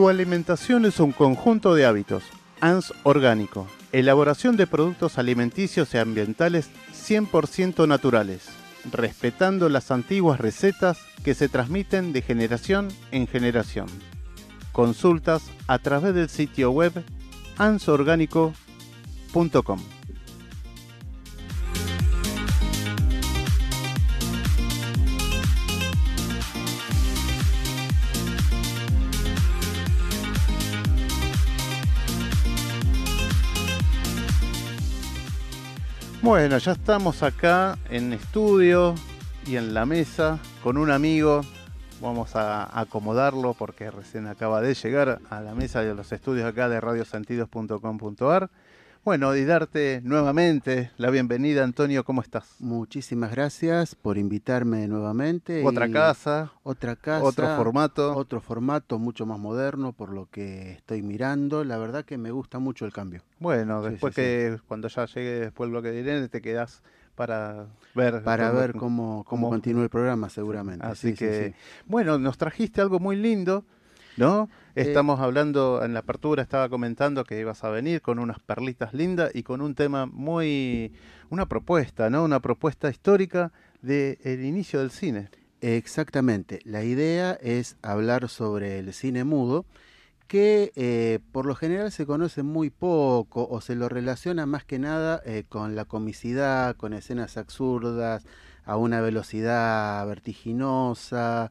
Tu alimentación es un conjunto de hábitos. ANS Orgánico. Elaboración de productos alimenticios y ambientales 100% naturales, respetando las antiguas recetas que se transmiten de generación en generación. Consultas a través del sitio web ansorgánico.com. Bueno, ya estamos acá en estudio y en la mesa con un amigo. Vamos a acomodarlo porque recién acaba de llegar a la mesa de los estudios acá de radiosentidos.com.ar. Bueno, y darte nuevamente la bienvenida, Antonio, ¿cómo estás? Muchísimas gracias por invitarme nuevamente. Otra casa. Otra casa. Otro formato. Otro formato mucho más moderno por lo que estoy mirando. La verdad que me gusta mucho el cambio. Bueno, después que cuando ya llegue después el bloque de Irene te quedas para ver para ver cómo, cómo, continúa el programa seguramente. Así que bueno, nos trajiste algo muy lindo ¿no? Eh, Estamos hablando, en la apertura estaba comentando que ibas a venir con unas perlitas lindas y con un tema muy, una propuesta, ¿no? Una propuesta histórica del el inicio del cine. Exactamente, la idea es hablar sobre el cine mudo, que eh, por lo general se conoce muy poco o se lo relaciona más que nada eh, con la comicidad, con escenas absurdas, a una velocidad vertiginosa,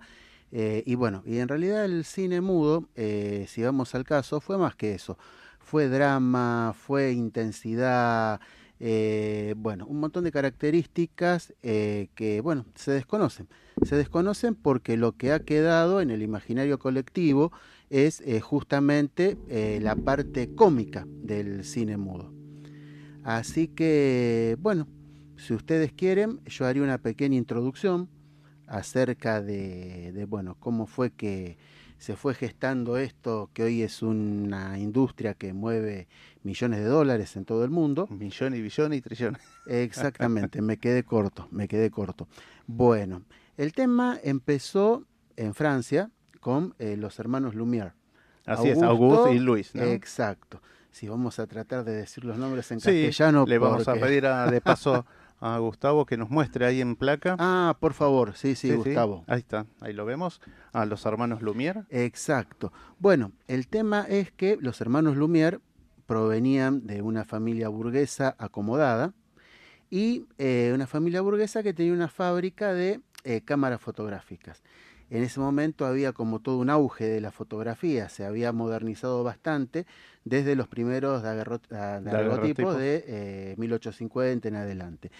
eh, y bueno, y en realidad el cine mudo, eh, si vamos al caso, fue más que eso. Fue drama, fue intensidad, eh, bueno, un montón de características que, bueno, se desconocen. Se desconocen porque lo que ha quedado en el imaginario colectivo es justamente la parte cómica del cine mudo. Así que, bueno, si ustedes quieren, yo haría una pequeña introducción acerca de, bueno, cómo fue que se fue gestando esto, que hoy es una industria que mueve millones de dólares en todo el mundo. Millones y billones y trillones. Exactamente, me quedé corto, me quedé corto. Bueno, el tema empezó en Francia con eh, los hermanos Lumière. Así es, Augusto y Luis. ¿no? Exacto. Si vamos a tratar de decir los nombres en castellano. Le vamos a pedir de paso a Gustavo que nos muestre ahí en placa. Ah, por favor, sí, sí, Gustavo. Ahí está, ahí lo vemos, a los hermanos Lumière. Exacto. Bueno, el tema es que los hermanos Lumière provenían de una familia burguesa acomodada y eh, una familia burguesa que tenía una fábrica de eh, cámaras fotográficas. En ese momento había como todo un auge de la fotografía, se había modernizado bastante desde los primeros daguerrotipos de 1850 eh, en adelante.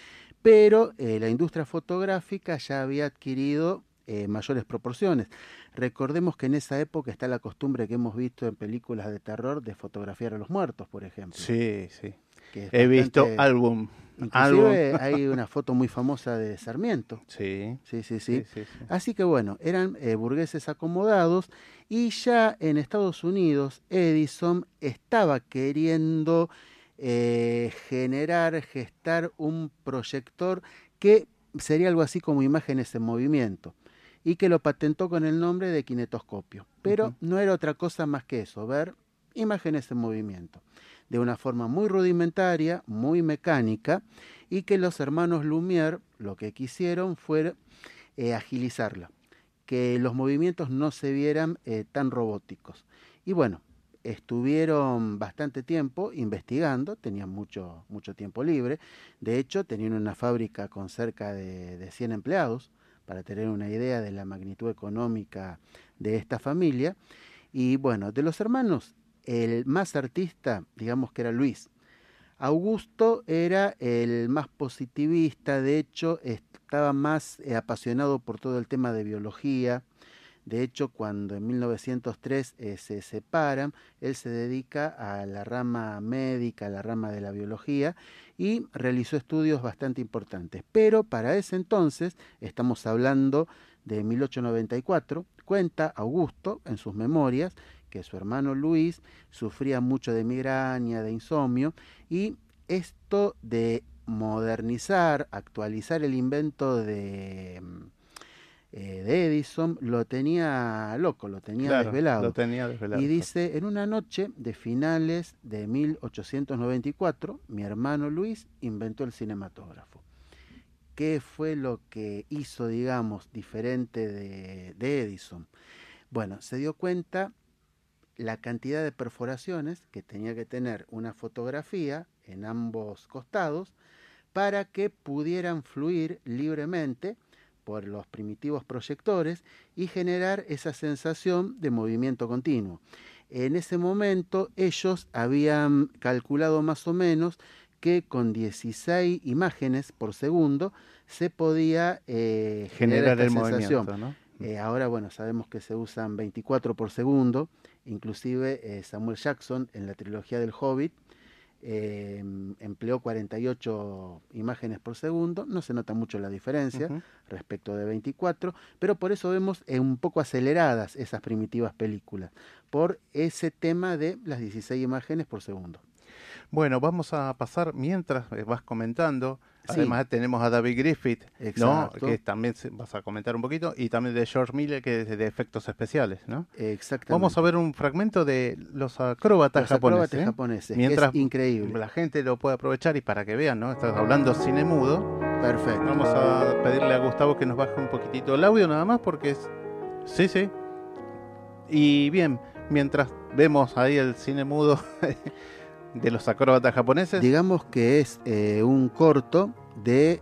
Pero eh, la industria fotográfica ya había adquirido eh, mayores proporciones. Recordemos que en esa época está la costumbre que hemos visto en películas de terror de fotografiar a los muertos, por ejemplo. Sí, sí. He visto álbum Inclusive hay una foto muy famosa de Sarmiento. Sí. Sí, sí, sí. Así que bueno, eran eh, burgueses acomodados y ya en Estados Unidos Edison estaba queriendo eh, generar, gestar un proyector que sería algo así como imágenes en movimiento y que lo patentó con el nombre de kinetoscopio. Pero no era otra cosa más que eso, ver imágenes en movimiento de una forma muy rudimentaria, muy mecánica, y que los hermanos Lumière lo que quisieron fue eh, agilizarla, que los movimientos no se vieran eh, tan robóticos. Y bueno, estuvieron bastante tiempo investigando, tenían mucho, mucho tiempo libre, de hecho tenían una fábrica con cerca de, de 100 empleados, para tener una idea de la magnitud económica de esta familia. Y bueno, de los hermanos el más artista, digamos que era Luis. Augusto era el más positivista, de hecho estaba más eh, apasionado por todo el tema de biología. De hecho, cuando en 1903 eh, se separan, él se dedica a la rama médica, a la rama de la biología, y realizó estudios bastante importantes. Pero para ese entonces, estamos hablando de 1894, cuenta Augusto en sus memorias que su hermano Luis sufría mucho de migraña, de insomnio, y esto de modernizar, actualizar el invento de, eh, de Edison lo tenía loco, lo tenía desvelado. Lo tenía desvelado. Y dice, en una noche de finales de 1894, mi hermano Luis inventó el cinematógrafo. ¿Qué fue lo que hizo, digamos, diferente de, de Edison? Bueno, se dio cuenta la cantidad de perforaciones que tenía que tener una fotografía en ambos costados para que pudieran fluir libremente por los primitivos proyectores y generar esa sensación de movimiento continuo. En ese momento ellos habían calculado más o menos que con 16 imágenes por segundo se podía eh, generar, el movimiento. Eh, ahora, bueno, sabemos que se usan 24 por segundo, inclusive eh, Samuel Jackson en la trilogía del Hobbit eh, empleó 48 imágenes por segundo, no se nota mucho la diferencia respecto de 24, pero por eso vemos un poco aceleradas esas primitivas películas, por ese tema de las 16 imágenes por segundo. Bueno, vamos a pasar mientras vas comentando Además tenemos a David Griffith, ¿no? que también vas a comentar un poquito, y también de George Miller, que es de efectos especiales. ¿no? Exactamente. Vamos a ver un fragmento de los acróbatas los japoneses. Acróbatas japoneses Mientras es increíble. la gente lo puede aprovechar y para que vean, ¿no? Estás hablando cine mudo. Perfecto. Vamos a pedirle a Gustavo que nos baje un poquitito el audio nada más porque es... Sí, sí. Y bien, mientras vemos ahí el cine mudo de los acróbatas japoneses. Digamos que es eh, un corto de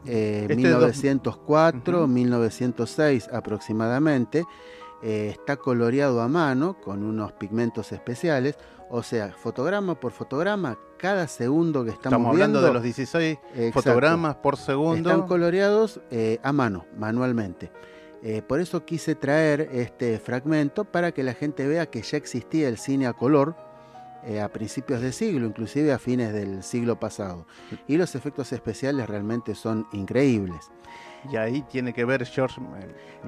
1904, eh, 1906 este aproximadamente. Eh, está coloreado a mano con unos pigmentos especiales. O sea, fotograma por fotograma, cada segundo que estamos, estamos hablando de los 16 fotogramas por segundo. Están coloreados a mano, manualmente. por eso quise traer este fragmento para que la gente vea que ya existía el cine a color eh, a principios de siglo, inclusive a fines del siglo pasado. Y los efectos especiales realmente son increíbles. Y ahí tiene que ver George.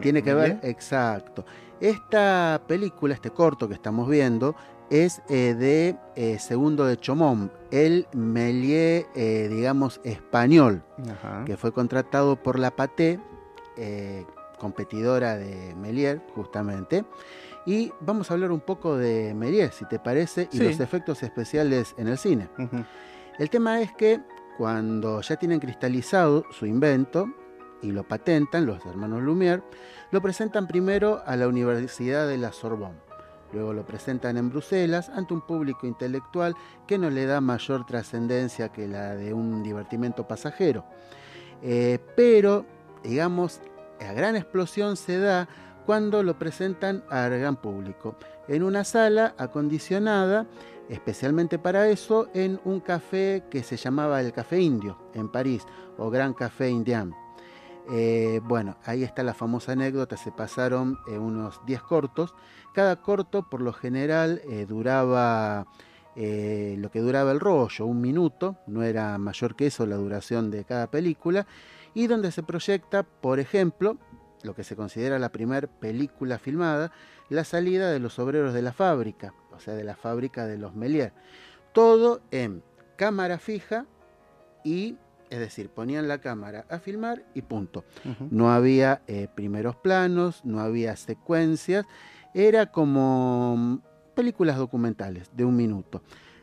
tiene que ver, exacto. Esta película, este corto que estamos viendo, es eh, de eh, Segundo de Chomón, el Méliès, digamos, español, que fue contratado por la Paté, competidora de Méliès, justamente. Y vamos a hablar un poco de Méliès, si te parece, y los efectos especiales en el cine. El tema es que cuando ya tienen cristalizado su invento y lo patentan los hermanos Lumière, lo presentan primero a la Universidad de la Sorbonne. Luego lo presentan en Bruselas ante un público intelectual que no le da mayor trascendencia que la de un divertimento pasajero. Eh, pero, digamos, la gran explosión se da cuando lo presentan al gran público, en una sala acondicionada especialmente para eso, en un café que se llamaba el Café Indio, en París, o Gran Café Indian. Eh, bueno, ahí está la famosa anécdota, se pasaron eh, unos 10 cortos, cada corto por lo general eh, duraba lo que duraba el rollo, un minuto, no era mayor que eso la duración de cada película, y donde se proyecta, por ejemplo, lo que se considera la primera película filmada, la salida de los obreros de la fábrica, o sea, de la fábrica de los Melier. Todo en cámara fija y, es decir, ponían la cámara a filmar y punto. No había eh, primeros planos, no había secuencias, era como películas documentales de un minuto.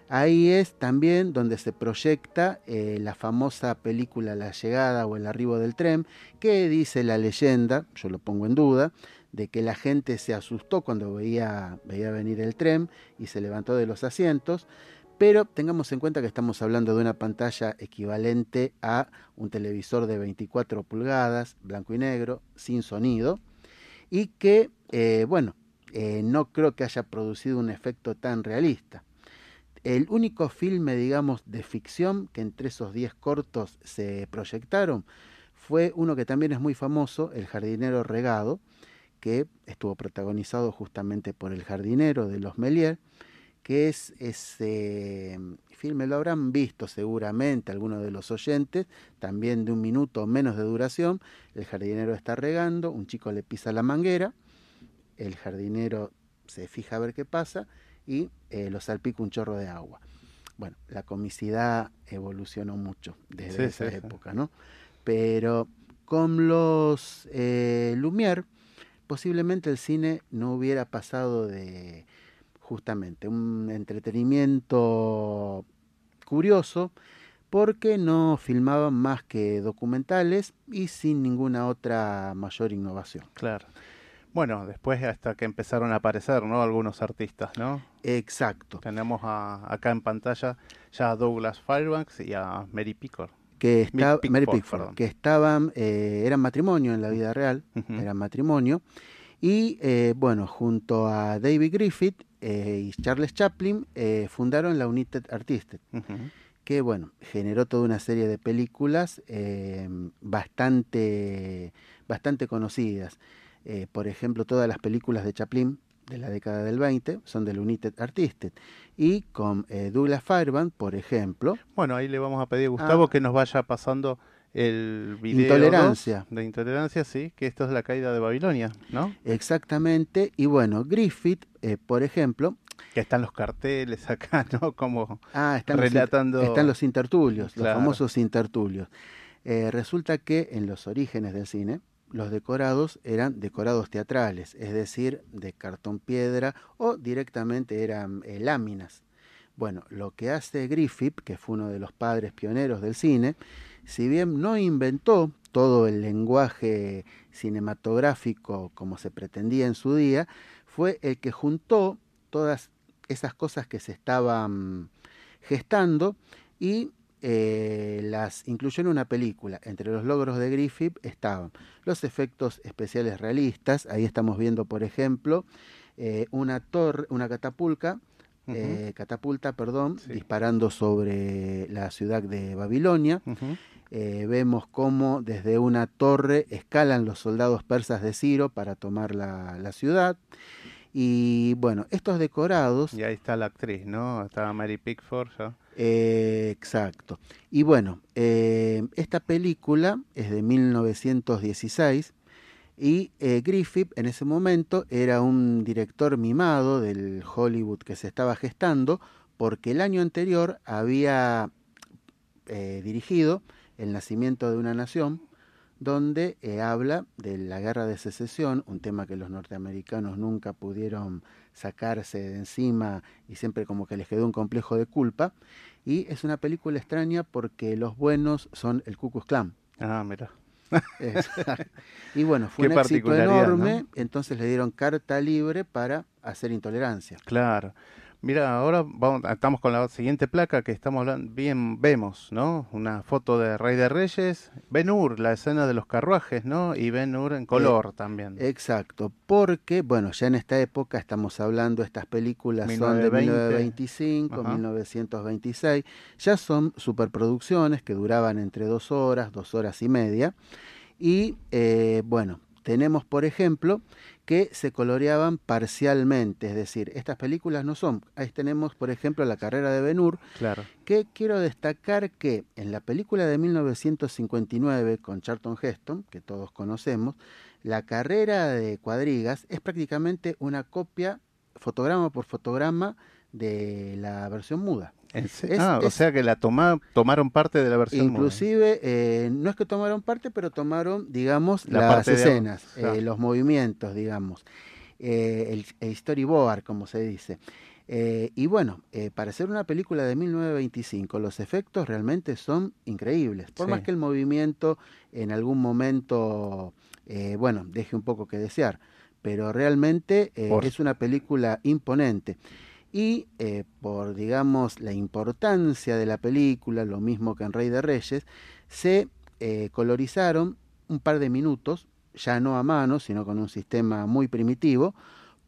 Ahí es también donde se proyecta eh, la famosa película La llegada o el arribo del tren, que dice la leyenda, yo lo pongo en duda, de que la gente se asustó cuando veía, veía venir el tren y se levantó de los asientos, pero tengamos en cuenta que estamos hablando de una pantalla equivalente a un televisor de 24 pulgadas, blanco y negro, sin sonido, y que, eh, bueno, eh, no creo que haya producido un efecto tan realista. El único filme, digamos, de ficción que entre esos 10 cortos se proyectaron fue uno que también es muy famoso, El jardinero regado, que estuvo protagonizado justamente por el jardinero de los Melier, que es ese filme, lo habrán visto seguramente algunos de los oyentes, también de un minuto o menos de duración, el jardinero está regando, un chico le pisa la manguera, el jardinero se fija a ver qué pasa y eh, lo salpica un chorro de agua. Bueno, la comicidad evolucionó mucho desde esa época, ¿no? Pero con los eh, Lumière posiblemente el cine no hubiera pasado de justamente un entretenimiento curioso porque no filmaban más que documentales y sin ninguna otra mayor innovación. Claro. Bueno, después hasta que empezaron a aparecer, ¿no? Algunos artistas, ¿no? Exacto. Tenemos acá en pantalla ya a Douglas Fairbanks y a Mary Pickford. Que, está, Mary Pickford, que estaban, eh, eran matrimonio en la vida real, eran matrimonio. Y eh, bueno, junto a David Griffith eh, y Charles Chaplin fundaron la United Artists, que bueno, generó toda una serie de películas bastante, bastante conocidas. Eh, por ejemplo, todas las películas de Chaplin de la década del 20 son del United Artists. Y con eh, Douglas Fairbank, por ejemplo. Bueno, ahí le vamos a pedir a Gustavo ah. que nos vaya pasando el video intolerancia. de intolerancia, sí, que esto es la caída de Babilonia, ¿no? Exactamente. Y bueno, Griffith, eh, por ejemplo. Que están los carteles acá, ¿no? Como ah, están relatando. Los, están los intertulios, los famosos intertulios. resulta que en los orígenes del cine, los decorados eran decorados teatrales, es decir, de cartón piedra o directamente eran eh, láminas. Bueno, lo que hace Griffith, que fue uno de los padres pioneros del cine, si bien no inventó todo el lenguaje cinematográfico como se pretendía en su día, fue el que juntó todas esas cosas que se estaban gestando y eh, las incluyó en una película. Entre los logros de Griffith estaban los efectos especiales realistas. Ahí estamos viendo, por ejemplo, eh, una torre, una catapulta, eh, catapulta, perdón, disparando sobre la ciudad de Babilonia. vemos cómo desde una torre escalan los soldados persas de Ciro para tomar la, la ciudad. Y bueno, estos decorados. Y ahí está la actriz, ¿no? Estaba Mary Pickford. Eh, exacto. Y bueno, eh, esta película es de 1916 y eh, Griffith en ese momento era un director mimado del Hollywood que se estaba gestando porque el año anterior había dirigido El nacimiento de una nación, donde habla de la guerra de secesión, un tema que los norteamericanos nunca pudieron sacarse de encima y siempre como que les quedó un complejo de culpa. Y es una película extraña porque los buenos son el Ku Klux Klan. Ah, mira. y bueno, fue un éxito enorme, entonces le dieron carta libre para hacer intolerancia. Claro. Mira, ahora vamos, estamos con la siguiente placa que estamos hablando. Bien, vemos, ¿no? Una foto de Rey de Reyes. Ben Hur, la escena de los carruajes, ¿no? Y Ben Hur en color también. Exacto, porque, bueno, ya en esta época estamos hablando, estas películas son de 1925, 1926. Ya son superproducciones que duraban entre dos horas, dos horas y media. Y, eh, bueno, tenemos, por ejemplo, que se coloreaban parcialmente, es decir, estas películas no son. Ahí tenemos, por ejemplo, la carrera de Ben-Hur, claro. que quiero destacar que en la película de 1959 con Charlton Heston, que todos conocemos, la carrera de cuadrigas es prácticamente una copia fotograma por fotograma de la versión muda ah, o sea que la toma, tomaron parte de la versión Inclusive, eh, no es que tomaron parte, pero tomaron, digamos, las escenas, eh, los movimientos, digamos, eh, el, storyboard, como se dice. y bueno, para hacer una película de 1925, los efectos realmente son increíbles. Por más que el movimiento en algún momento, bueno, deje un poco que desear, pero realmente es una película imponente y eh, por, digamos, la importancia de la película, lo mismo que en Rey de Reyes, se eh, colorizaron un par de minutos, ya no a mano, sino con un sistema muy primitivo,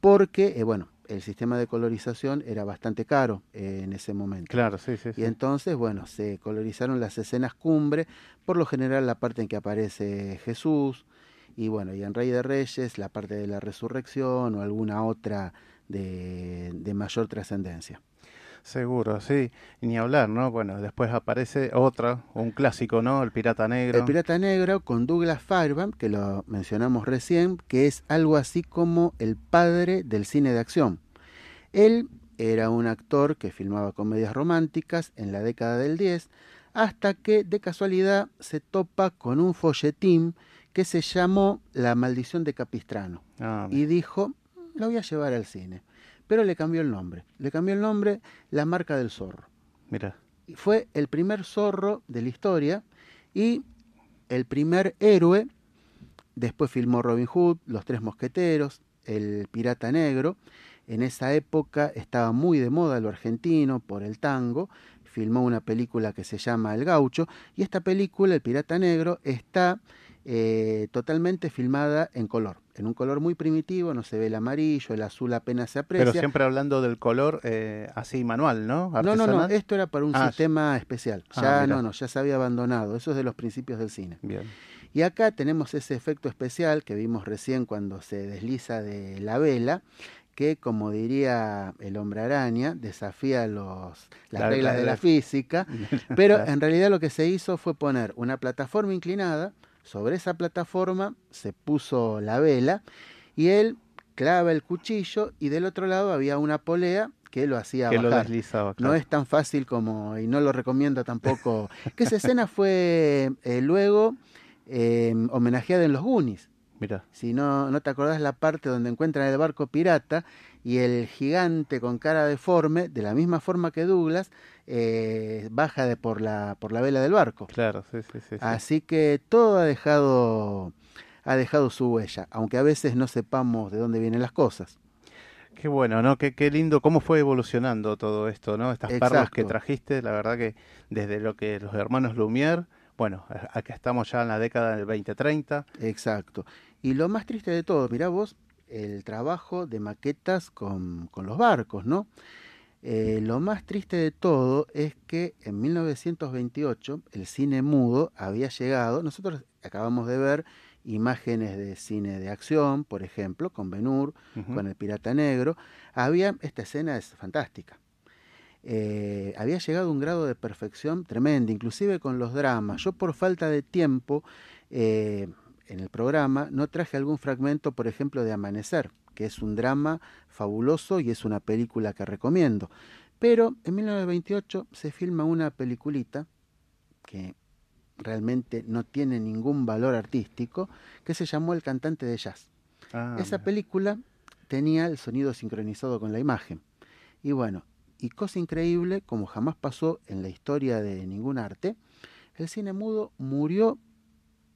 porque, eh, bueno, el sistema de colorización era bastante caro en ese momento. Claro, sí, sí, Y entonces, bueno, se colorizaron las escenas cumbre, por lo general la parte en que aparece Jesús, y bueno, y en Rey de Reyes la parte de la resurrección o alguna otra de, mayor trascendencia. Seguro, sí. ni hablar, ¿no? Bueno, después aparece otra, un clásico, ¿no? El Pirata Negro. El Pirata Negro con Douglas Fairbanks, que lo mencionamos recién, que es algo así como el padre del cine de acción. Él era un actor que filmaba comedias románticas en la década del 10, hasta que de casualidad se topa con un folletín que se llamó La maldición de Capistrano. Ah, Y dijo, lo voy a llevar al cine. Pero le cambió el nombre. Le cambió el nombre La marca del zorro. mira. Y Fue el primer zorro de la historia y el primer héroe. Después filmó Robin Hood, Los Tres Mosqueteros, El Pirata Negro. En esa época estaba muy de moda lo argentino por el tango. Filmó una película que se llama El Gaucho. Y esta película, El Pirata Negro, está eh, totalmente filmada en color. En un color muy primitivo, no se ve el amarillo, el azul apenas se aprecia. Pero siempre hablando del color eh, así manual, ¿no? No, no, no, esto era para un Ah, sistema especial. Ah, Ya no, no, ya se había abandonado. Eso es de los principios del cine. Bien. Y acá tenemos ese efecto especial que vimos recién cuando se desliza de la vela, que como diría el hombre araña, desafía los, las La- reglas la- de la la- física, pero en realidad lo que se hizo fue poner una plataforma inclinada, sobre esa plataforma se puso la vela y él clava el cuchillo y del otro lado había una polea que lo hacía que lo deslizaba. No es tan fácil como, y no lo recomiendo tampoco, que esa escena fue eh, luego eh, homenajeada en los Goonies. Mira. Si no, no te acordás la parte donde encuentran el barco pirata y el gigante con cara deforme, de la misma forma que Douglas, eh, baja de por la, por la vela del barco. Claro, sí, sí, sí. sí. Así que todo ha dejado, ha dejado su huella, aunque a veces no sepamos de dónde vienen las cosas. Qué bueno, ¿no? Qué, qué lindo cómo fue evolucionando todo esto, ¿no? Estas perlas que trajiste, la verdad que desde lo que los hermanos Lumière, bueno, acá estamos ya en la década del 2030. Exacto. Y lo más triste de todo, mirá vos, el trabajo de maquetas con, con los barcos, ¿no? Eh, lo más triste de todo es que en 1928 el cine mudo había llegado, nosotros acabamos de ver imágenes de cine de acción, por ejemplo, con Ben Hur, Ujú. con el Pirata Negro, había, esta escena es fantástica. Eh, había llegado a un grado de perfección tremendo, inclusive con los dramas. Yo por falta de tiempo eh, en el programa no traje algún fragmento, por ejemplo, de Amanecer, que es un drama fabuloso y es una película que recomiendo. Pero en 1928 se filma una peliculita que realmente no tiene ningún valor artístico, que se llamó El cantante de jazz. Ah, Esa mira. película tenía el sonido sincronizado con la imagen. Y bueno, y cosa increíble, como jamás pasó en la historia de ningún arte, el cine mudo murió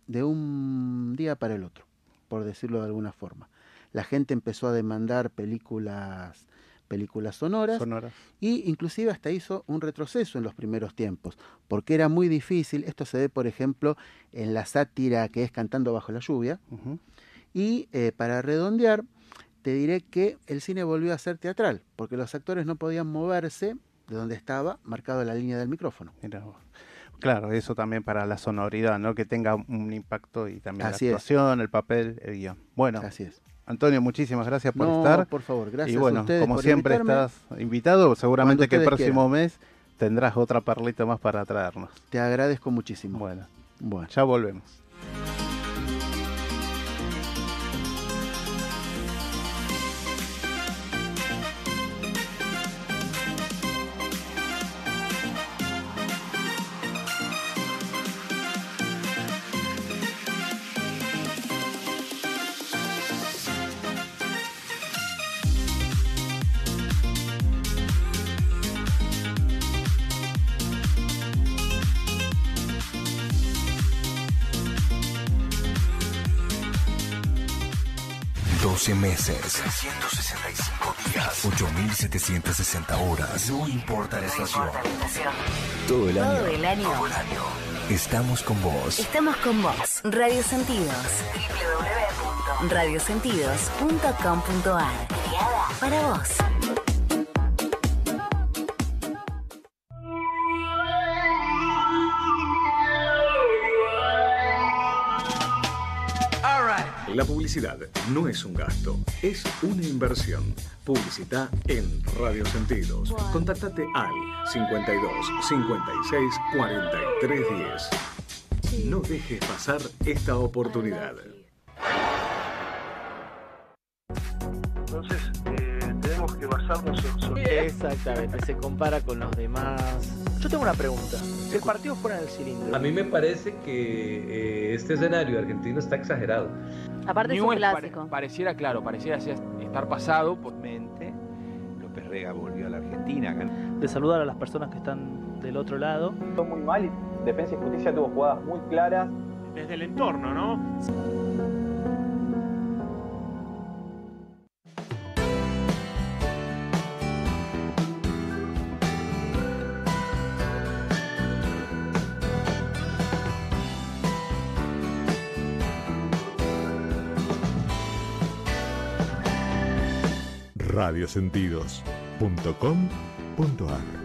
de un día para el otro, por decirlo de alguna forma. La gente empezó a demandar películas películas sonoras Sonoras. y inclusive hasta hizo un retroceso en los primeros tiempos, porque era muy difícil, esto se ve por ejemplo en la sátira que es Cantando bajo la lluvia, y eh, para redondear, te diré que el cine volvió a ser teatral, porque los actores no podían moverse de donde estaba marcado la línea del micrófono. Mira vos. Claro, eso también para la sonoridad, ¿no? Que tenga un impacto y también Así la es. actuación, el papel, el guion. Bueno, Así es. Antonio, muchísimas gracias por no, estar. por favor, gracias y bueno, a ustedes como por siempre invitarme. estás invitado, seguramente que el próximo mes tendrás otra perlita más para traernos. Te agradezco muchísimo. Bueno, Bueno. ya volvemos. Doce meses, 365 días, 8.760 horas. No importa la estación. Todo el año. Todo el año. Estamos con vos. Estamos con vos. Radio Sentidos. www.radiosentidos.com.ar. Para vos. La publicidad no es un gasto, es una inversión. Publicita en Radio Sentidos. Contáctate al 52 56 43 10. No dejes pasar esta oportunidad. Entonces, eh, tenemos que basarnos en su... Exactamente, se compara con los demás. Yo tengo una pregunta. Si el partido fuera en el cilindro. A mí me parece que eh, este escenario argentino está exagerado. Aparte es un clásico. pare- pareciera, claro, pareciera estar pasado por mente. López Rega volvió a la Argentina. De saludar a las personas que están del otro lado. muy mal y Defensa y Justicia tuvo jugadas muy claras. Desde el entorno, ¿no? radiosentidos.com.ar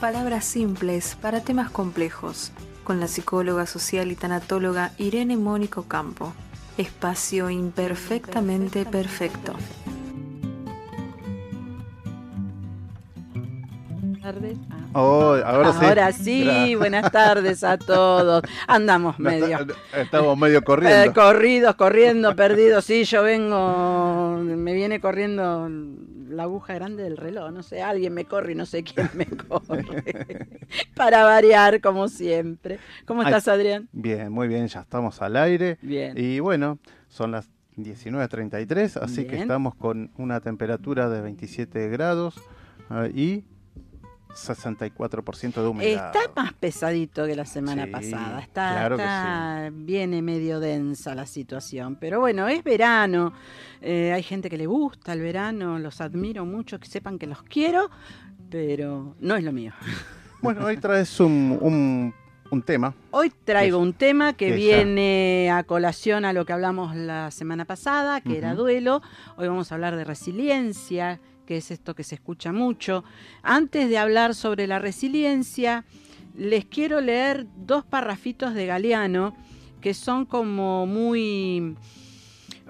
Palabras simples para temas complejos, con la psicóloga social y tanatóloga Irene Mónico Campo. Espacio imperfectamente perfecto. Oh, ahora sí. Ahora sí, Gra- buenas tardes a todos. Andamos medio. Estamos medio corriendo. Eh, corridos, corriendo, perdidos. Sí, yo vengo, me viene corriendo la aguja grande del reloj. No sé, alguien me corre y no sé quién me corre. Para variar, como siempre. ¿Cómo Ay, estás, Adrián? Bien, muy bien, ya estamos al aire. Bien. Y bueno, son las 19.33, así que estamos con una temperatura de 27 grados eh, y 64% de humedad. Está más pesadito que la semana Sí, pasada. Está, claro que está- viene medio densa la situación. Pero bueno, es verano. Eh, hay gente que le gusta el verano. Los admiro mucho. Que sepan que los quiero. Pero no es lo mío. Bueno, hoy traes un, un- un tema. Hoy traigo un tema que, que ya- viene a colación a lo que hablamos la semana pasada, que era duelo. Hoy vamos a hablar de resiliencia, que es esto que se escucha mucho. Antes de hablar sobre la resiliencia, les quiero leer dos parrafitos de Galeano que son como muy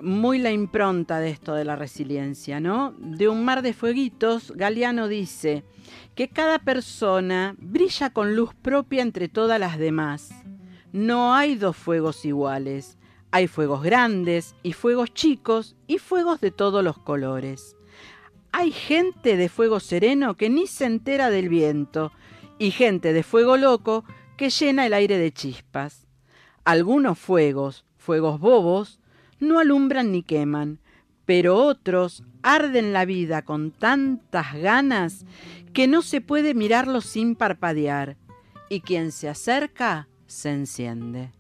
muy la impronta de esto de la resiliencia, ¿no? De un mar de fueguitos, Galeano dice que cada persona brilla con luz propia entre todas las demás. No hay dos fuegos iguales. Hay fuegos grandes y fuegos chicos y fuegos de todos los colores. Hay gente de fuego sereno que ni se entera del viento y gente de fuego loco que llena el aire de chispas. Algunos fuegos, fuegos bobos, no alumbran ni queman, pero otros arden la vida con tantas ganas que no se puede mirarlos sin parpadear, y quien se acerca se enciende.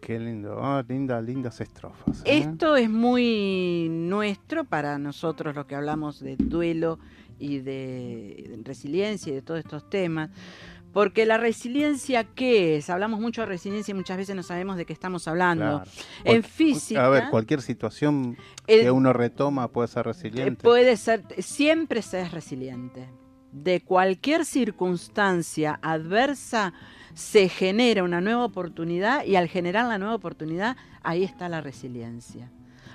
Qué lindo, ah, linda, lindas estrofas. ¿eh? Esto es muy nuestro para nosotros los que hablamos de duelo y de resiliencia y de todos estos temas. Porque la resiliencia, ¿qué es? Hablamos mucho de resiliencia y muchas veces no sabemos de qué estamos hablando. Claro. En física... A ver, cualquier situación El- que uno retoma puede ser resiliente. Puede ser, siempre se es resiliente. De cualquier circunstancia adversa se genera una nueva oportunidad y al generar la nueva oportunidad, ahí está la resiliencia.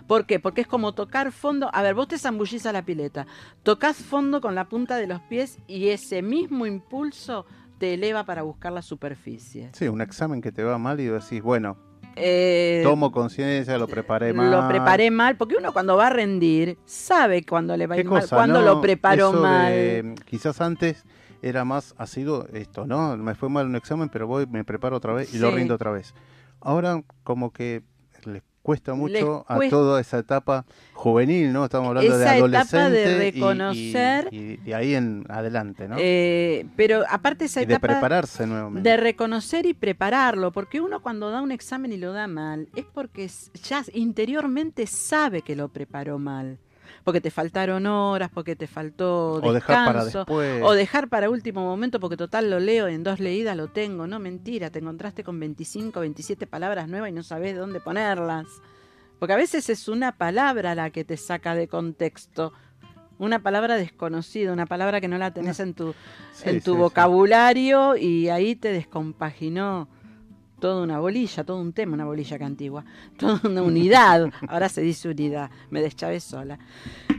¿Por qué? Porque es como tocar fondo. A ver, vos te zambullís a la pileta, tocas fondo con la punta de los pies y ese mismo impulso te eleva para buscar la superficie. Sí, un examen que te va mal y decís, bueno, Eh, tomo conciencia, lo preparé mal. Lo preparé mal, porque uno cuando va a rendir sabe cuando le va a ¿Qué ir mal, cuando no? lo preparó mal. de- quizás antes era más, ha sido esto, ¿no? Me fue mal un examen, pero voy, me preparo otra vez y lo rindo otra vez. Ahora como que les cuesta mucho a cuesta- toda esa etapa juvenil, ¿no? Estamos hablando de Esa etapa de adolescente y- reconocer- y, y- y ahí en adelante, ¿no? Eh, pero aparte esa y de etapa prepararse nuevamente. de reconocer y prepararlo, porque uno cuando da un examen y lo da mal, es porque ya interiormente sabe que lo preparó mal. Porque te faltaron horas, porque te faltó O dejar para descanso, después. o dejar para último momento, porque total lo leo, en dos leídas lo tengo. No, mentira, te encontraste con 25, 27 palabras nuevas y no sabes de dónde ponerlas. Porque a veces es una palabra la que te saca de contexto. Una palabra desconocida, una palabra que no la tenés en tu, Sí, en tu sí, sí. vocabulario y ahí te descompaginó toda una bolilla, todo un tema, una bolilla que antigua, toda una unidad, ahora se dice unidad, me deschavé sola.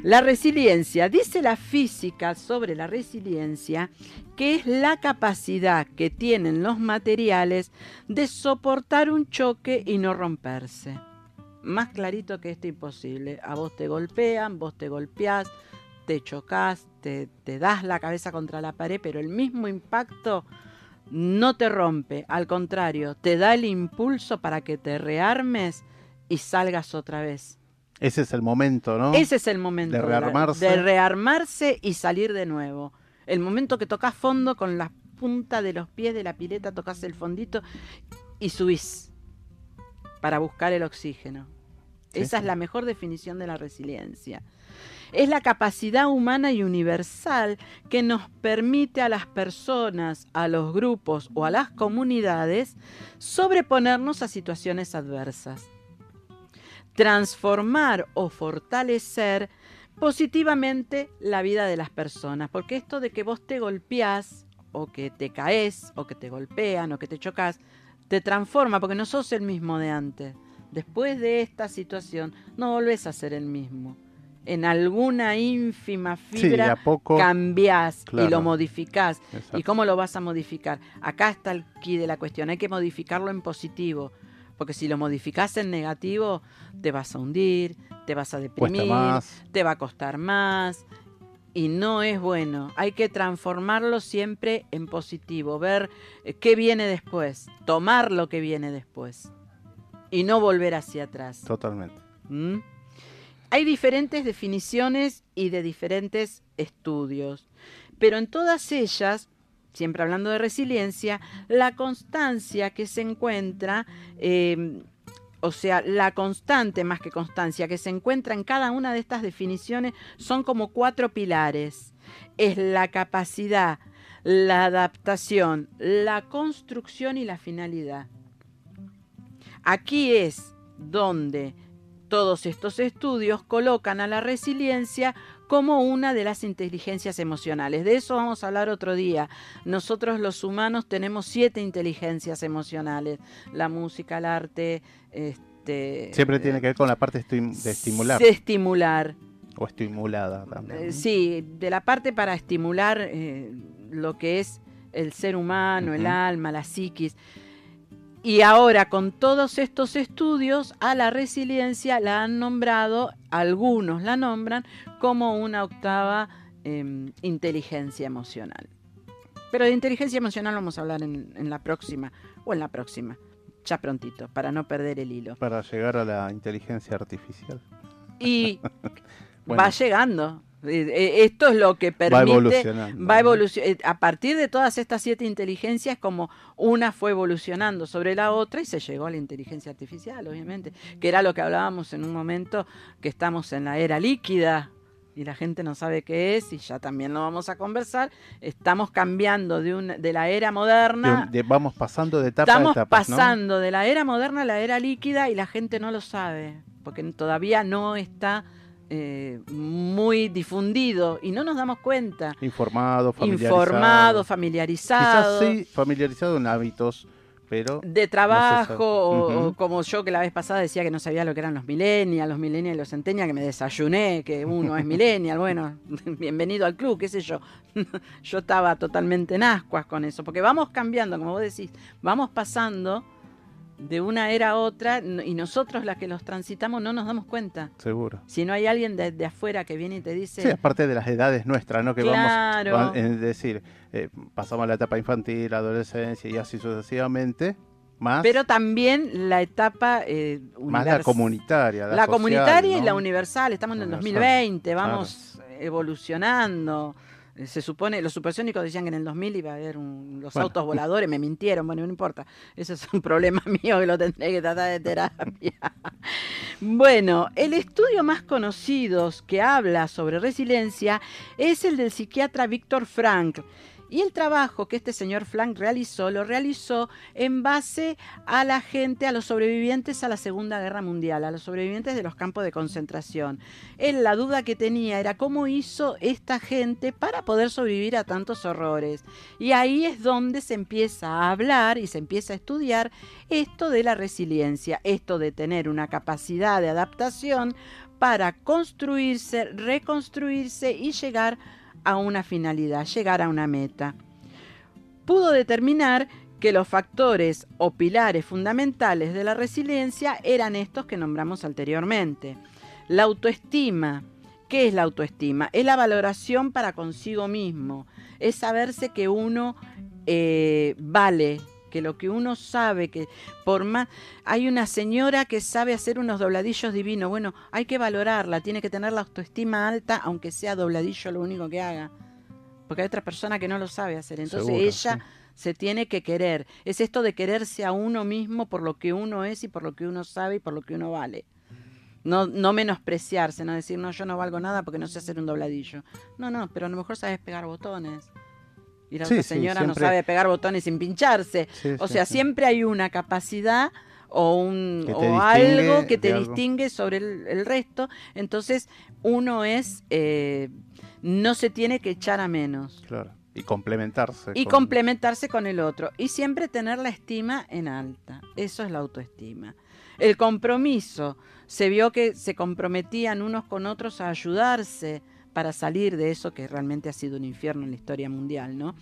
La resiliencia, dice la física sobre la resiliencia, que es la capacidad que tienen los materiales de soportar un choque y no romperse. Más clarito que esto imposible. A vos te golpean, vos te golpeás, te chocas, te, te das la cabeza contra la pared, pero el mismo impacto no te rompe, al contrario, te da el impulso para que te rearmes y salgas otra vez. Ese es el momento, ¿no? Ese es el momento de rearmarse. De rearmarse y salir de nuevo. El momento que tocas fondo con la punta de los pies de la pileta, tocas el fondito y subís para buscar el oxígeno. Esa es la mejor definición de la resiliencia es la capacidad humana y universal que nos permite a las personas, a los grupos o a las comunidades sobreponernos a situaciones adversas. Transformar o fortalecer positivamente la vida de las personas, porque esto de que vos te golpeás o que te caes o que te golpean o que te chocas, te transforma porque no sos el mismo de antes. Después de esta situación no volvés a ser el mismo en alguna ínfima fibra cambiás y lo modificás. ¿Y cómo lo vas a modificar? Acá está el key de la cuestión, hay que modificarlo en positivo, porque si lo modificás en negativo, te vas a hundir, te vas a deprimir, te va a costar más. Y no es bueno, hay que transformarlo siempre en positivo, ver eh, qué viene después, tomar lo que viene después y no volver hacia atrás. Totalmente. ¿Mm? Hay diferentes definiciones y de diferentes estudios, pero en todas ellas, siempre hablando de resiliencia, la constancia que se encuentra, em, o sea, la constante más que constancia que se encuentra en cada una de estas definiciones son como cuatro pilares. Es la capacidad, la adaptación, la construcción y la finalidad. Aquí es donde todos estos estudios colocan a la resiliencia como una de las inteligencias emocionales. De eso vamos a hablar otro día. Nosotros los humanos tenemos siete inteligencias emocionales. La música, el arte, este... Siempre tiene que ver con la parte de estimular. De estimular. O estimulada también. Eh, sí, de la parte para estimular eh, lo que es el ser humano, el alma, la psiquis. Y ahora con todos estos estudios a la resiliencia la han nombrado, algunos la nombran como una octava em, inteligencia emocional. Pero de inteligencia emocional vamos a hablar en, la próxima o en la próxima, ya prontito, para no perder el hilo. Para llegar a la inteligencia artificial. Y va llegando, esto es lo que permite. Va evolucionando. Eh, a partir de todas estas siete inteligencias, como una fue evolucionando sobre la otra y se llegó a la inteligencia artificial, obviamente, que era lo que hablábamos en un momento que estamos en la era líquida y la gente no sabe qué es y ya también lo vamos a conversar. Estamos cambiando de, un, de la era moderna. vamos pasando de etapa Estamos pasando de la era moderna a la era líquida y la gente no lo sabe porque todavía no está eh, muy difundido y no nos damos cuenta. Informado, familiarizado. Informado, familiarizado. Quizás sí, familiarizado en hábitos, pero... De trabajo, o, como yo que la vez pasada decía que no sabía lo que eran los millennials, los millennials y los centennials, que me desayuné, que uno es millennial, bueno, bienvenido al club, qué sé yo. yo estaba totalmente en ascuas con eso, porque vamos cambiando, como vos decís, vamos pasando de una era a otra y nosotros las que los transitamos no nos damos cuenta. Seguro. Si no hay alguien de, afuera que viene y te dice... Sí, aparte de las edades nuestras, ¿no? Que vamos, es decir, eh, pasamos la etapa infantil, adolescencia y así sucesivamente. Más, Pero también la etapa eh, más la comunitaria. La, comunitaria y la universal. Estamos en el 2020, vamos evolucionando. Se supone, los supersónicos decían que en el 2000 iba a haber los autos voladores, me mintieron, bueno, no importa, ese es un problema mío que lo tendré que tratar de terapia. bueno, el estudio más conocido que habla sobre resiliencia es el del psiquiatra Víctor Frank Y el trabajo que este señor Frank realizó, lo realizó en base a la gente, a los sobrevivientes a la Segunda Guerra Mundial, a los sobrevivientes de los campos de concentración. Él la duda que tenía era cómo hizo esta gente para poder sobrevivir a tantos horrores. Y ahí es donde se empieza a hablar y se empieza a estudiar esto de la resiliencia, esto de tener una capacidad de adaptación para construirse, reconstruirse y llegar a una finalidad, llegar a una meta. Pudo determinar que los factores o pilares fundamentales de la resiliencia eran estos que nombramos anteriormente. La autoestima. ¿Qué es la autoestima? Es la valoración para consigo mismo. Es saberse que uno eh, vale, que lo que uno sabe, que por más... Hay una señora que sabe hacer unos dobladillos divinos. Bueno, hay que valorarla, tiene que tener la autoestima alta, aunque sea dobladillo lo único que haga. Porque hay otra persona que no lo sabe hacer. Entonces ella se tiene que querer. Es esto de quererse a uno mismo por lo que uno es y por lo que uno sabe y por lo que uno vale. No, no menospreciarse, no decir, no, yo no valgo nada porque no sé hacer un dobladillo. No, no, pero a lo mejor sabes pegar botones. Y la otra señora no sabe pegar botones sin pincharse. o sea, siempre hay una capacidad o, un, o algo que te distingue sobre el, resto. Entonces, uno es, eh, no se tiene que echar a menos. Claro. Y complementarse. Y complementarse con el otro. Y siempre tener la estima en alta. Eso es la autoestima. El compromiso. Se vio que se comprometían unos con otros a ayudarse para salir de eso que realmente ha sido un infierno en la historia mundial, ¿no?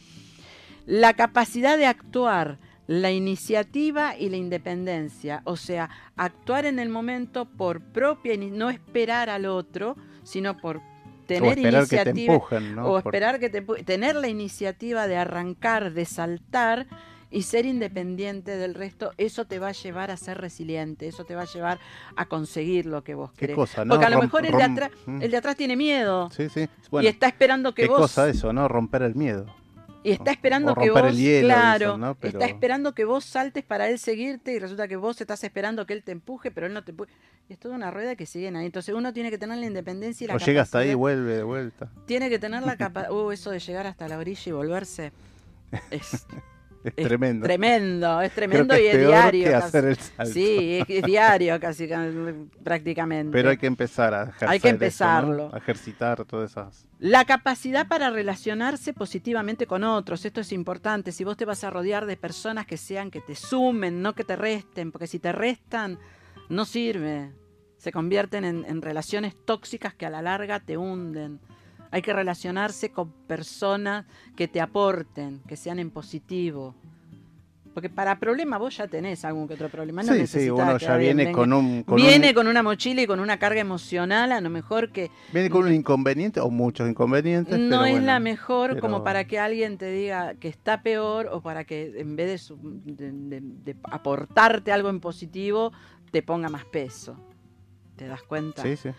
La capacidad de actuar, la iniciativa y la independencia, o sea, actuar en el momento por propia, no esperar al otro, sino por tener iniciativa o esperar que te tener la iniciativa de arrancar, de saltar y ser independiente del resto, eso te va a llevar a ser resiliente, eso te va a llevar a conseguir lo que vos querés. Porque a lo mejor el, de atrás, mm. el de atrás tiene miedo y está esperando que ¿qué vos... cosa eso, no? Romper el miedo. Y está esperando que vos, claro, está esperando que vos saltes para él seguirte y resulta que vos estás esperando que él te empuje, pero él no te empuje. es toda una rueda que siguen ahí. Entonces uno tiene que tener la independencia y la O llega hasta ahí y vuelve de vuelta. Tiene que tener la capacidad. Uh, eso de llegar hasta la orilla y volverse. Es es tremendo. tremendo, es tremendo y es, diario. Sí, es, diario casi prácticamente. Pero hay que empezar a ejercer Hay que empezarlo. A ejercitar todas esas. La capacidad para relacionarse positivamente con otros, esto es importante. Si vos te vas a rodear de personas que sean que te sumen, no que te resten, porque si te restan, no sirve. Se convierten en relaciones tóxicas que a la larga te hunden. Hay que relacionarse con personas que te aporten, que sean en positivo. Porque para problema vos ya tenés algún que otro problema. No sí, sí, uno ya viene con un... viene con una mochila y con una carga emocional, a lo mejor que... Viene con un inconveniente o muchos inconvenientes. No es la mejor como para que alguien te diga que está peor o para que en vez de aportarte algo en positivo, te ponga más peso. ¿Te das cuenta? Sí, sí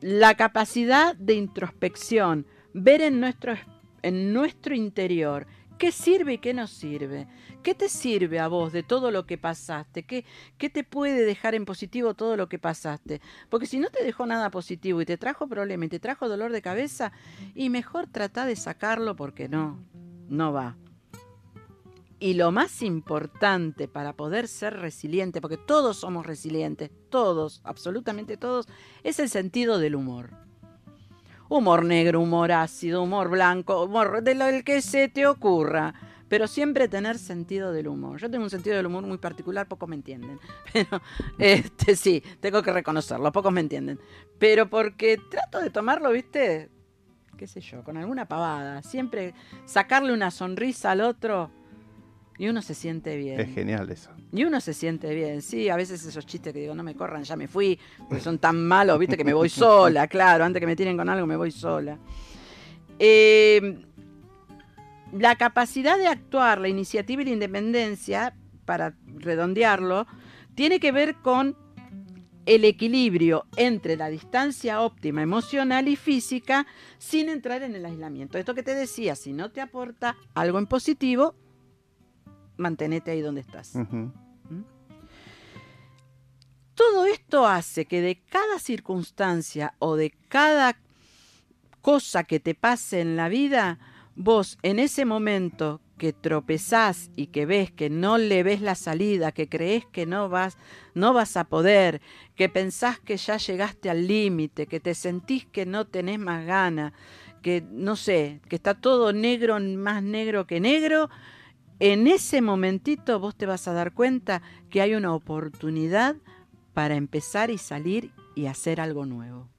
la capacidad de introspección, ver en nuestro, en nuestro interior qué sirve y qué no sirve. ¿Qué te sirve a vos de todo lo que pasaste? ¿Qué, ¿Qué te puede dejar en positivo todo lo que pasaste? Porque si no te dejó nada positivo y te trajo problema y te trajo dolor de cabeza, y mejor trata de sacarlo porque no, no va. Y lo más importante para poder ser resiliente, porque todos somos resilientes, todos, absolutamente todos, es el sentido del humor. Humor negro, humor ácido, humor blanco, humor de lo que se te ocurra. Pero siempre tener sentido del humor. Yo tengo un sentido del humor muy particular, pocos me entienden. Pero este sí, tengo que reconocerlo, pocos me entienden. Pero porque trato de tomarlo, ¿viste? qué sé yo, con alguna pavada. Siempre sacarle una sonrisa al otro y uno se siente bien. Es genial eso. Y uno se siente bien. Sí, a veces esos chistes que digo, no me corran, ya me fui, porque son tan malos, viste, que me voy sola, claro, antes que me tiren con algo me voy sola. Eh, la capacidad de actuar, la iniciativa y la independencia, para redondearlo, tiene que ver con el equilibrio entre la distancia óptima emocional y física sin entrar en el aislamiento. Esto que te decía, si no te aporta algo en positivo, mantenete ahí donde estás. ¿Mm? Todo esto hace que de cada circunstancia o de cada cosa que te pase en la vida, vos en ese momento que tropezás y que ves que no le ves la salida, que crees que no vas, no vas a poder, que pensás que ya llegaste al límite, que te sentís que no tenés más ganas, que no sé, que está todo negro, más negro que negro, en ese momentito vos te vas a dar cuenta que hay una oportunidad para empezar y salir y hacer algo nuevo.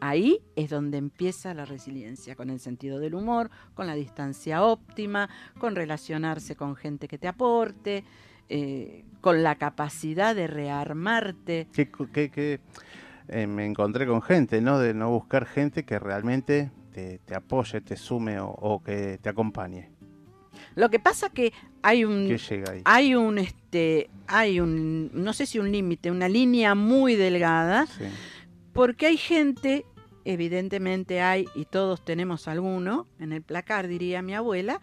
Ahí es donde empieza la resiliencia, con el sentido del humor, con la distancia óptima, con relacionarse con gente que te aporte, eh, con la capacidad de rearmarte. Que, eh, me encontré con gente, ¿no? De no buscar gente que realmente te, apoye, te sume o, que te acompañe. Lo que pasa que hay un llega ahí? hay un este hay un no sé si un límite, una línea muy delgada. Porque hay gente evidentemente hay, y todos tenemos alguno, en el placar diría mi abuela,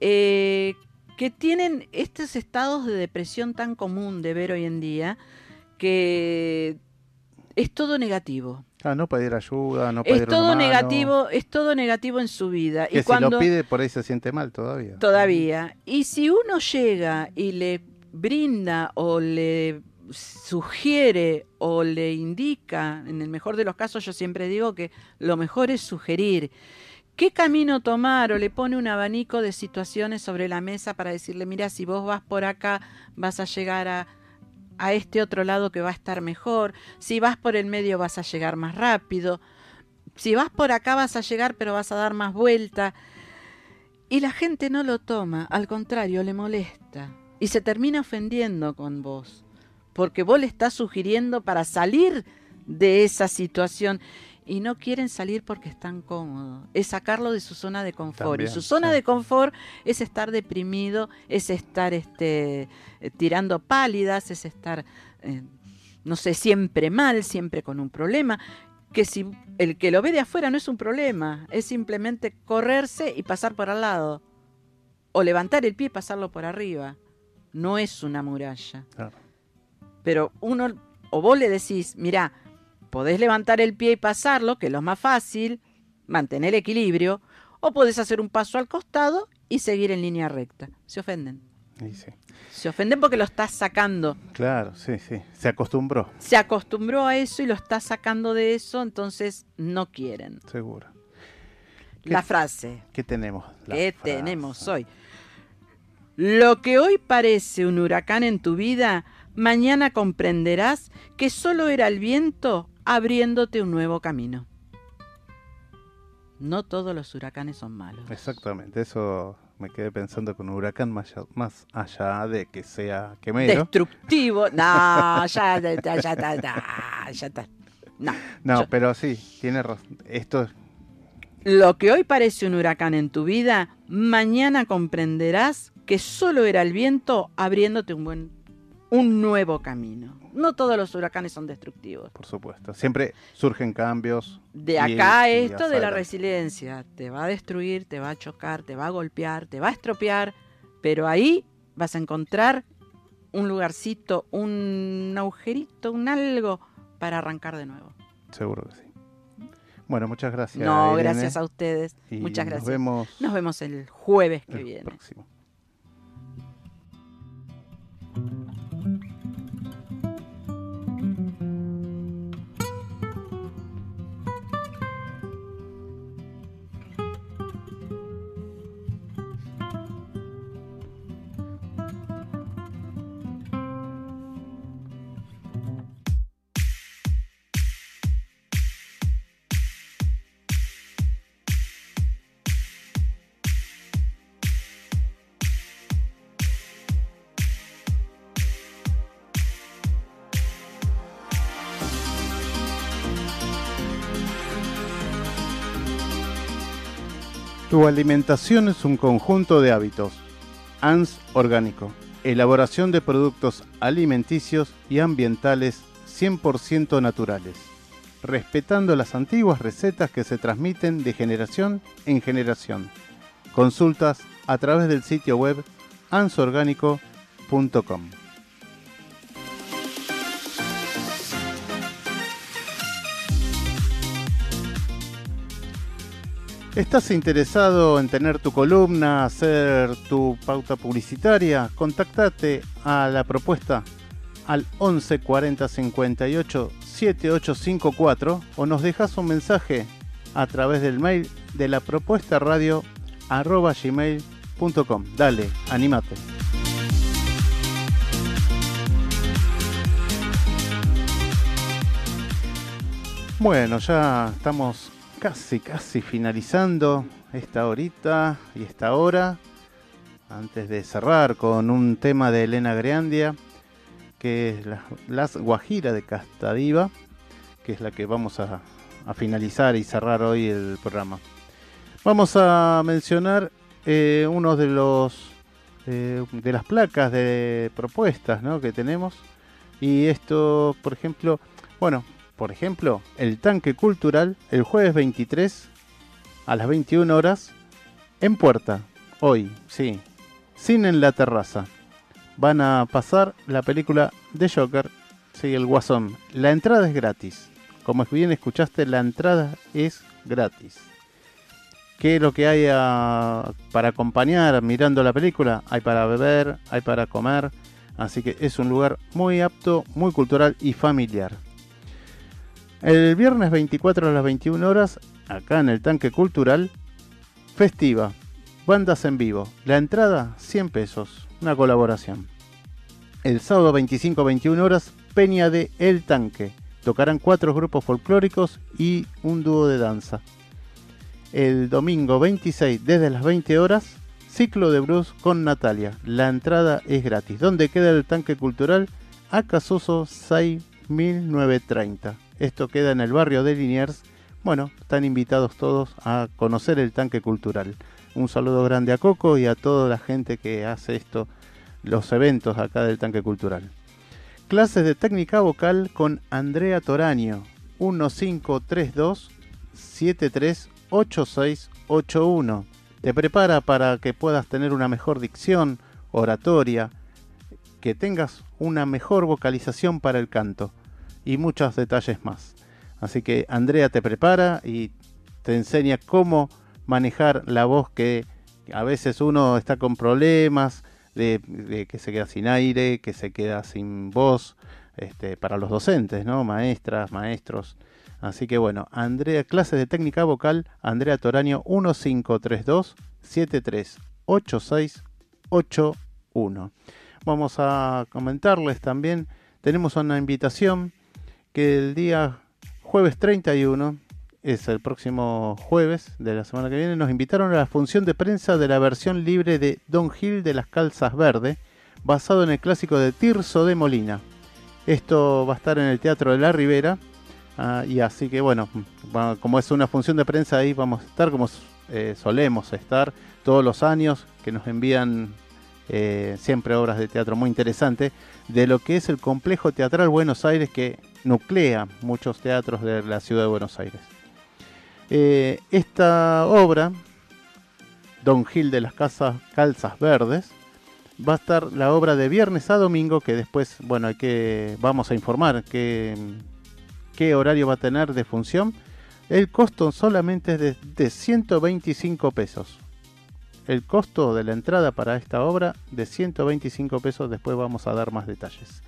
eh, que tienen estos estados de depresión tan común de ver hoy en día, que es todo negativo. Ah, no pedir ayuda, no pedir Es todo negativo, es todo negativo en su vida. Que y si lo pide por ahí se siente mal todavía. Todavía. Y si uno llega y le brinda o le sugiere o le indica, en el mejor de los casos yo siempre digo que lo mejor es sugerir qué camino tomar o le pone un abanico de situaciones sobre la mesa para decirle, mira, si vos vas por acá vas a llegar a, a este otro lado que va a estar mejor, si vas por el medio vas a llegar más rápido, si vas por acá vas a llegar pero vas a dar más vuelta. Y la gente no lo toma, al contrario, le molesta. Y se termina ofendiendo con vos porque vos le estás sugiriendo para salir de esa situación y no quieren salir porque están cómodos. Es sacarlo de su zona de confort. y su zona de confort es estar deprimido, es estar este, eh, tirando pálidas, es estar, eh, no sé, siempre mal, siempre con un problema. Que si el que lo ve de afuera no es un problema, es simplemente correrse y pasar por al lado. O levantar el pie y pasarlo por arriba. No es una muralla. Pero uno, o vos le decís, mira, podés levantar el pie y pasarlo, que es lo más fácil, mantener el equilibrio, o podés hacer un paso al costado y seguir en línea recta. Se ofenden. Se ofenden porque lo estás sacando. Claro, sí, sí. Se acostumbró. Se acostumbró a eso y lo está sacando de eso, entonces no quieren. Seguro. La frase. ¿Qué tenemos? ¿Qué tenemos hoy? Lo que hoy parece un huracán en tu vida, mañana comprenderás que solo era el viento abriéndote un nuevo camino. No todos los huracanes son malos. Exactamente, eso me quedé pensando con un huracán más allá, más allá de que sea quemero. Destructivo. No, ya, ya, ya, ya, ya está. No, no pero sí, tiene razón. Esto Lo que hoy parece un huracán en tu vida, mañana comprenderás que solo era el viento abriéndote un buen un nuevo camino. No todos los huracanes son destructivos. Por supuesto. Siempre surgen cambios. De acá esto de la resiliencia. Te va a destruir, te va a chocar, te va a golpear, te va a estropear, pero ahí vas a encontrar un lugarcito, un agujerito, un algo para arrancar de nuevo. Seguro que sí. Bueno, muchas gracias. No, gracias a ustedes. muchas gracias. Nos vemos, nos vemos el jueves que viene. Próximo. Tu alimentación es un conjunto de hábitos. ANS Orgánico. Elaboración de productos alimenticios y ambientales 100% naturales. Respetando las antiguas recetas que se transmiten de generación en generación. Consultas a través del sitio web ansorgánico.com. ¿Estás interesado en tener tu columna, hacer tu pauta publicitaria? Contactate a la propuesta al 11 40 58 7854 o nos dejas un mensaje a través del mail de la propuesta radio arroba gmail.com. Dale, anímate. Bueno, ya estamos casi, casi finalizando esta horita y esta hora. Antes de cerrar con un tema de Elena Greandia, que es la, Las Guajira de Castadiva, que es la que vamos a, a finalizar y cerrar hoy el programa. Vamos a mencionar eh, uno de los eh, de las placas de propuestas ¿no? que tenemos. Y esto, por ejemplo, bueno, por ejemplo, el tanque cultural el jueves 23 a las 21 horas en puerta. Hoy, sí. Sin en la terraza. Van a pasar la película de Joker, sí, el Guasón. La entrada es gratis. Como bien escuchaste, la entrada es gratis. ¿Qué es lo que hay para acompañar mirando la película? Hay para beber, hay para comer. Así que es un lugar muy apto, muy cultural y familiar. El viernes 24 a las 21 horas, acá en el Tanque Cultural, festiva, bandas en vivo. La entrada 100 pesos, una colaboración. El sábado 25 a 21 horas, Peña de El Tanque. Tocarán cuatro grupos folclóricos y un dúo de danza. El domingo 26 desde las 20 horas, ciclo de blues con Natalia. La entrada es gratis. ¿Dónde queda el tanque cultural? Acasuso 6930. Esto queda en el barrio de Liniers. Bueno, están invitados todos a conocer el tanque cultural. Un saludo grande a Coco y a toda la gente que hace esto, los eventos acá del tanque cultural. Clases de técnica vocal con Andrea Toraño, 1532 738681. Te prepara para que puedas tener una mejor dicción, oratoria, que tengas una mejor vocalización para el canto y muchos detalles más. Así que Andrea te prepara y te enseña cómo manejar la voz que a veces uno está con problemas de, que se queda sin aire, que se queda sin voz, este, para los docentes, ¿no? Maestras, maestros. Así que bueno, Andrea, clases de técnica vocal, Andrea Toraño 1532 738681. Vamos a comentarles también, tenemos una invitación que el día jueves 31, es el próximo jueves de la semana que viene, nos invitaron a la función de prensa de la versión libre de Don Gil de las Calzas Verde, basado en el clásico de Tirso de Molina. Esto va a estar en el Teatro de la Ribera. Ah, y así que bueno, como es una función de prensa ahí vamos a estar como eh, solemos estar todos los años que nos envían eh, siempre obras de teatro muy interesantes de lo que es el complejo teatral Buenos Aires que nuclea muchos teatros de la ciudad de Buenos Aires. Eh, esta obra, Don Gil de las Casas Calzas Verdes, va a estar la obra de viernes a domingo, que después, bueno, hay que, vamos a informar qué, qué horario va a tener de función. El costo solamente es de, de 125 pesos. El costo de la entrada para esta obra de 125 pesos, después vamos a dar más detalles.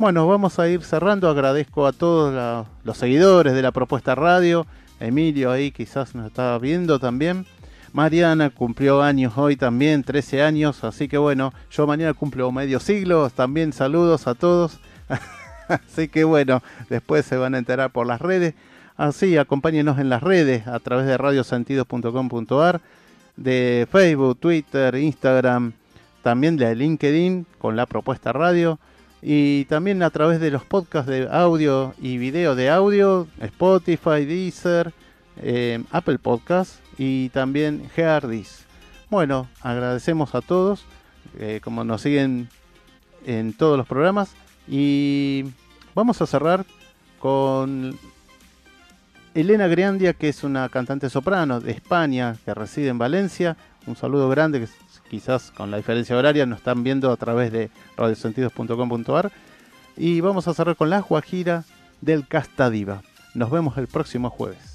Bueno, vamos a ir cerrando. Agradezco a todos los seguidores de la propuesta radio. Emilio ahí quizás nos está viendo también. Mariana cumplió años hoy también, 13 años. Así que bueno, yo mañana cumplo medio siglo. También saludos a todos. así que bueno, después se van a enterar por las redes. Así, acompáñenos en las redes a través de radiosentidos.com.ar, de Facebook, Twitter, Instagram, también de LinkedIn con la propuesta radio y también a través de los podcasts de audio y video de audio, Spotify, Deezer, eh, Apple Podcasts y también Geardis. Bueno, agradecemos a todos, eh, como nos siguen en todos los programas y vamos a cerrar con Elena Greandia, que es una cantante soprano de España que reside en Valencia. Un saludo grande, que quizás con la diferencia horaria nos están viendo a través de radiosentidos.com.ar. Y vamos a cerrar con la Guajira del Casta Diva. Nos vemos el próximo jueves.